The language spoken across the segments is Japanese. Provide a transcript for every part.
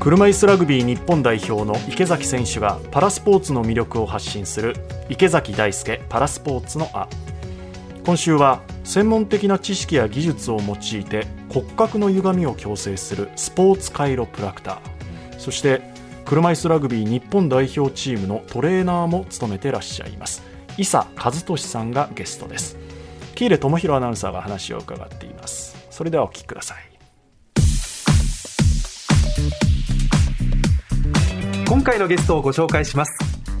車椅子ラグビー日本代表の池崎選手がパラスポーツの魅力を発信する池崎大輔パラスポーツのあ今週は専門的な知識や技術を用いて骨格の歪みを矯正するスポーツカイロプラクター。そして車椅子ラグビー日本代表チームのトレーナーも務めてらっしゃいます。伊佐和俊さんがゲストです。喜入智弘アナウンサーが話を伺っています。それではお聞きください。今回のゲストをご紹介します。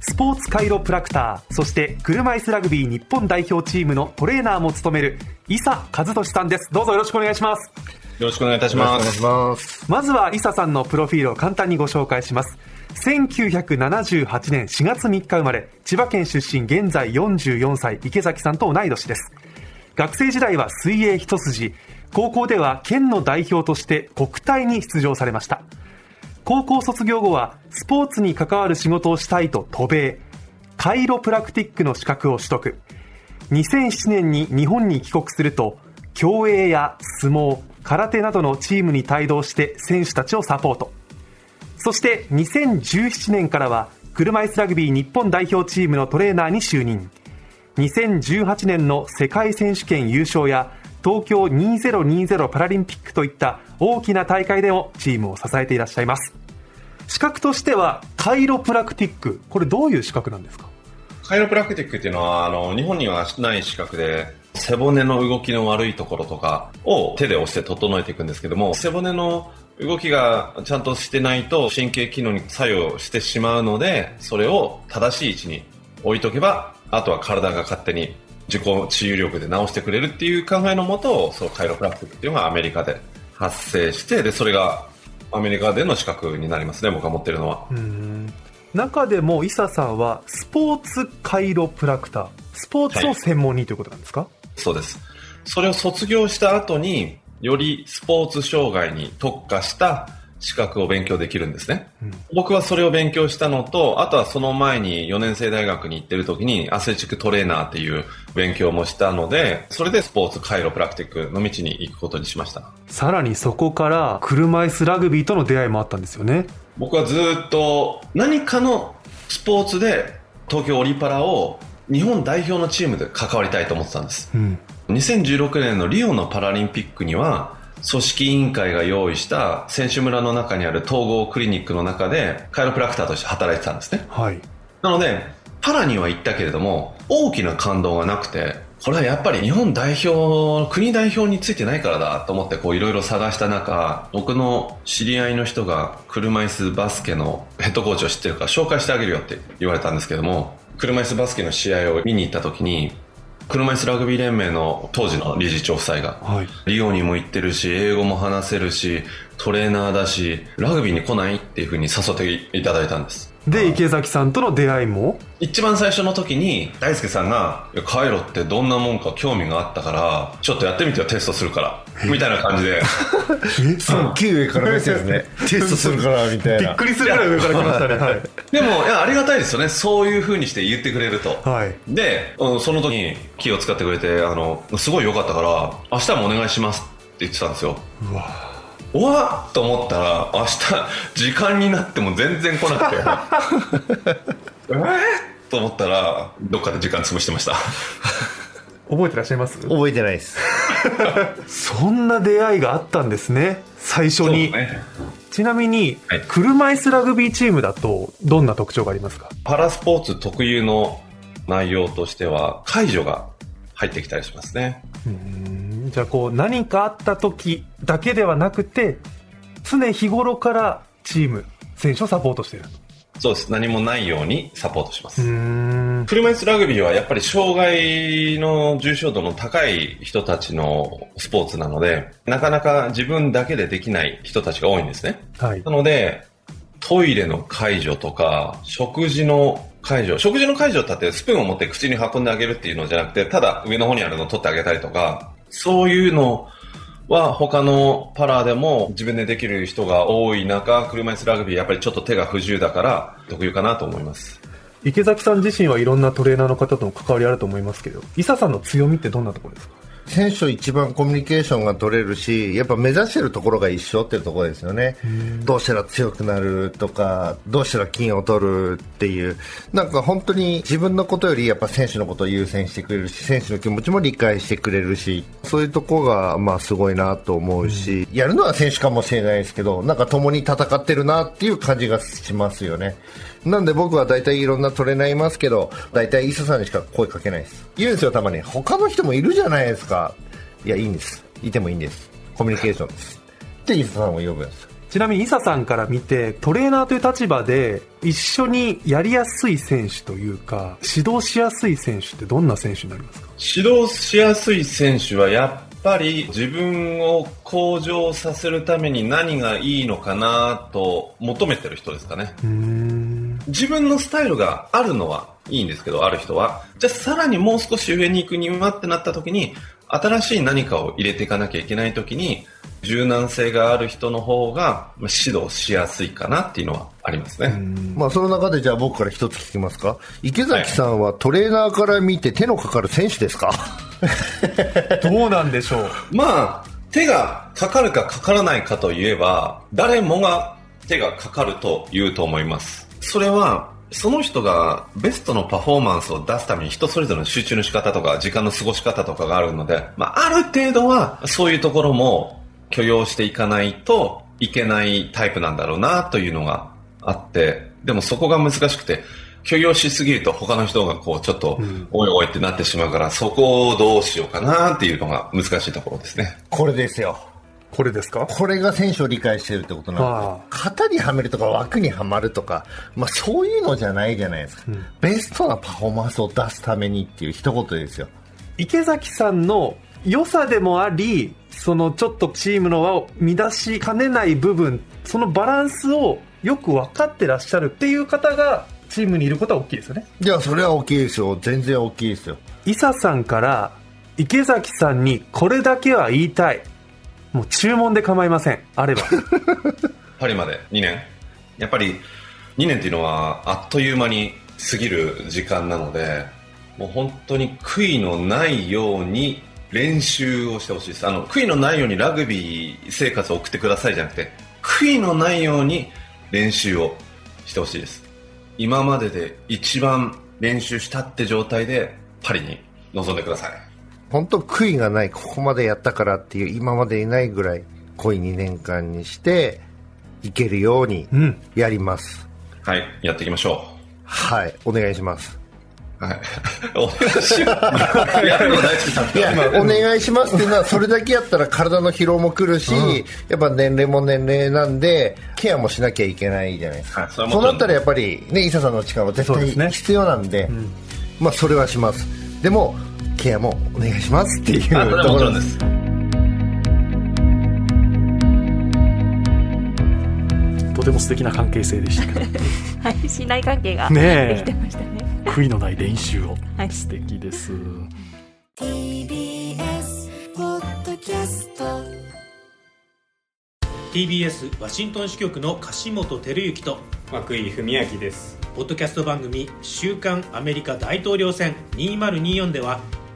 スポーツカイロプラクターそして車椅子ラグビー日本代表チームのトレーナーも務める伊佐和俊さんです。どうぞよろしくお願いします。よろしくお願いいたします。まずは伊佐さんのプロフィールを簡単にご紹介します。1978年4月3日生まれ千葉県出身現在44歳池崎さんと同い年です。学生時代は水泳一筋高校では県の代表として国体に出場されました高校卒業後はスポーツに関わる仕事をしたいと渡米。カイロプラクティックの資格を取得。2007年に日本に帰国すると競泳や相撲空手などのチームに帯同して選手たちをサポート。そして2017年からは車椅子ラグビー日本代表チームのトレーナーに就任。2018年の世界選手権優勝や東京2020パラリンピックといった大きな大会でもチームを支えていらっしゃいます。資格としてはカイロプラクティック。これどういう資格なんですか？カイロプラクティックっていうのはあの日本にはない資格で背骨の動きの悪いところとかを手で押して整えていくんですけども背骨の動きがちゃんとしてないと神経機能に作用してしまうのでそれを正しい位置に置いとけばあとは体が勝手に自己治癒力で治してくれるっていう考えのもとそうカイロプラクティックっていうのがアメリカで発生してでそれがアメリカでの資格になりますね僕が持ってるのは。中でも伊佐さんはスポーツカイロプラクタースポーツを専門にということなんですか、はい、そうです。それを卒業した後によりスポーツ障害に特化した資格を勉強できるんですね、うん、僕はそれを勉強したのとあとはその前に4年生大学に行ってる時にアスレチックトレーナーっていう勉強もしたのでそれでスポーツカイロプラクティックの道に行くことにしました。さらにそこから車椅子ラグビーとの出会いもあったんですよね。僕はずっと何かのスポーツで東京オリパラを日本代表のチームで関わりたいと思ってたんです、うん、2016年のリオのパラリンピックには組織委員会が用意した選手村の中にある統合クリニックの中でカイロプラクターとして働いてたんですね。はい。なので、パラには行ったけれども、大きな感動がなくて、これはやっぱり日本代表、国代表についてないからだと思ってこういろいろ探した中、僕の知り合いの人が車椅子バスケのヘッドコーチを知ってるから紹介してあげるよって言われたんですけども、車椅子バスケの試合を見に行った時に、車椅子ラグビー連盟の当時の理事長夫妻が、はい、リオにも行ってるし、英語も話せるし、トレーナーだし、ラグビーに来ないっていうふうに誘っていただいたんです。で、池崎さんとの出会いも？一番最初の時に、大輔さんが、カイロってどんなもんか興味があったから、ちょっとやってみてよ、テストするから。みたいな感じで。え？すっげえ上から目線ですね。テストするから、みたいな。びっくりするぐらい上から来ましたね。はい。でも、いや、ありがたいですよね。そういうふうにして言ってくれると。はい。で、その時に気を使ってくれて、あの、すごい良かったから、明日もお願いしますって言ってたんですよ。うわうわっと思ったら明日時間になっても全然来なくて。えー、と思ったらどっかで時間潰してました。覚えてらっしゃいます？覚えてないです。そんな出会いがあったんですね最初に、ね、ちなみに、はい、車椅子ラグビーチームだとどんな特徴がありますか？パラスポーツ特有の内容としては解除が入ってきたりしますね。うんじゃあこう何かあった時だけではなくて常日頃からチーム選手をサポートしている。そうです。何もないようにサポートします。車椅子ラグビーはやっぱり障害の重症度の高い人たちのスポーツなのでなかなか自分だけでできない人たちが多いんですね、はい、なのでトイレの介助とか食事の介助食事の介助ってスプーンを持って口に運んであげるっていうのじゃなくてただ上の方にあるのを取ってあげたりとかそういうのは他のパラでも自分でできる人が多い中、車椅子ラグビーやっぱりちょっと手が不自由だから特有かなと思います。池崎さん自身はいろんなトレーナーの方との関わりあると思いますけど、伊佐さんの強みってどんなところですか？選手と一番コミュニケーションが取れるし、やっぱ目指してるところが一緒っていうところですよね。どうしたら強くなるとか、どうしたら金を取るっていう、なんか本当に自分のことよりやっぱ選手のことを優先してくれるし、選手の気持ちも理解してくれるし、そういうところがまあすごいなと思うし、やるのは選手かもしれないですけど、なんか共に戦ってるなっていう感じがしますよね。なんで僕は大体いろんなトレーナーいますけど、大体伊佐さんにしか声かけないです。言うんですよ、たまに。他の人もいるじゃないですか。いや、いいんです。いてもいいんです。コミュニケーションです。で、伊佐さんを呼ぶんです。ちなみに伊佐さんから見て、トレーナーという立場で、一緒にやりやすい選手というか、指導しやすい選手ってどんな選手になりますか？指導しやすい選手はやっぱり自分を向上させるために何がいいのかなと求めてる人ですかね。自分のスタイルがあるのはいいんですけど、ある人は。じゃあさらにもう少し上に行くにはってなった時に、新しい何かを入れていかなきゃいけない時に、柔軟性がある人の方が指導しやすいかなっていうのはありますね。まあその中でじゃあ僕から一つ聞きますか？池崎さんはトレーナーから見て手のかかる選手ですか、どうなんでしょう。まあ、手がかかるかかからないかといえば、誰もが手がかかると言うと思います。それはその人がベストのパフォーマンスを出すために人それぞれの集中の仕方とか時間の過ごし方とかがあるので、まあ、ある程度はそういうところも許容していかないといけないタイプなんだろうなというのがあって、でもそこが難しくて、許容しすぎると他の人がこうちょっと、おいおいってなってしまうから、そこをどうしようかなっていうのが難しいところですね。これですよ。これですか？これが選手を理解してるってことなんで型にはめるとか枠にはまるとか、まあ、そういうのじゃないじゃないですか、うん、ベストなパフォーマンスを出すためにっていう一言ですよ。池崎さんの良さでもありそのちょっとチームの輪を乱しかねない部分そのバランスをよく分かってらっしゃるっていう方がチームにいることは大きいですよね。いやそれは大きいですよ。全然大きいですよ。伊佐さんから池崎さんにこれだけは言いたいもう注文で構いません。あれば。パリまで。2年？やっぱり2年っていうのはあっという間に過ぎる時間なのでもう本当に悔いのないように練習をしてほしいです。あの悔いのないようにラグビー生活を送ってくださいじゃなくて悔いのないように練習をしてほしいです。今までで一番練習したって状態でパリに臨んでください。本当悔いがないここまでやったからっていう今までいないぐらい濃い2年間にしていけるようにやります、うん、はいやっていきましょう。はいお願いします。はい。お願いします。っていうのは、それだけやったら体の疲労も来るし、うん、やっぱ年齢も年齢なんで、ケアもしなきゃいけないじゃないですか。はい、そうなったらやっぱり、ね、伊佐さんの力は絶対必要なんで、でねうん、まあ、それはします。でも、ケアもお願いしますっていうところです。とても素敵な関係性でしたけど。はい信頼関係ができてましたね。悔いのない練習を、はい、素敵です。TBS ポッドキャスト。TBS ワシントン支局の樫本照之と涌井文明です。ポッドキャスト番組「週刊アメリカ大統領選2024」では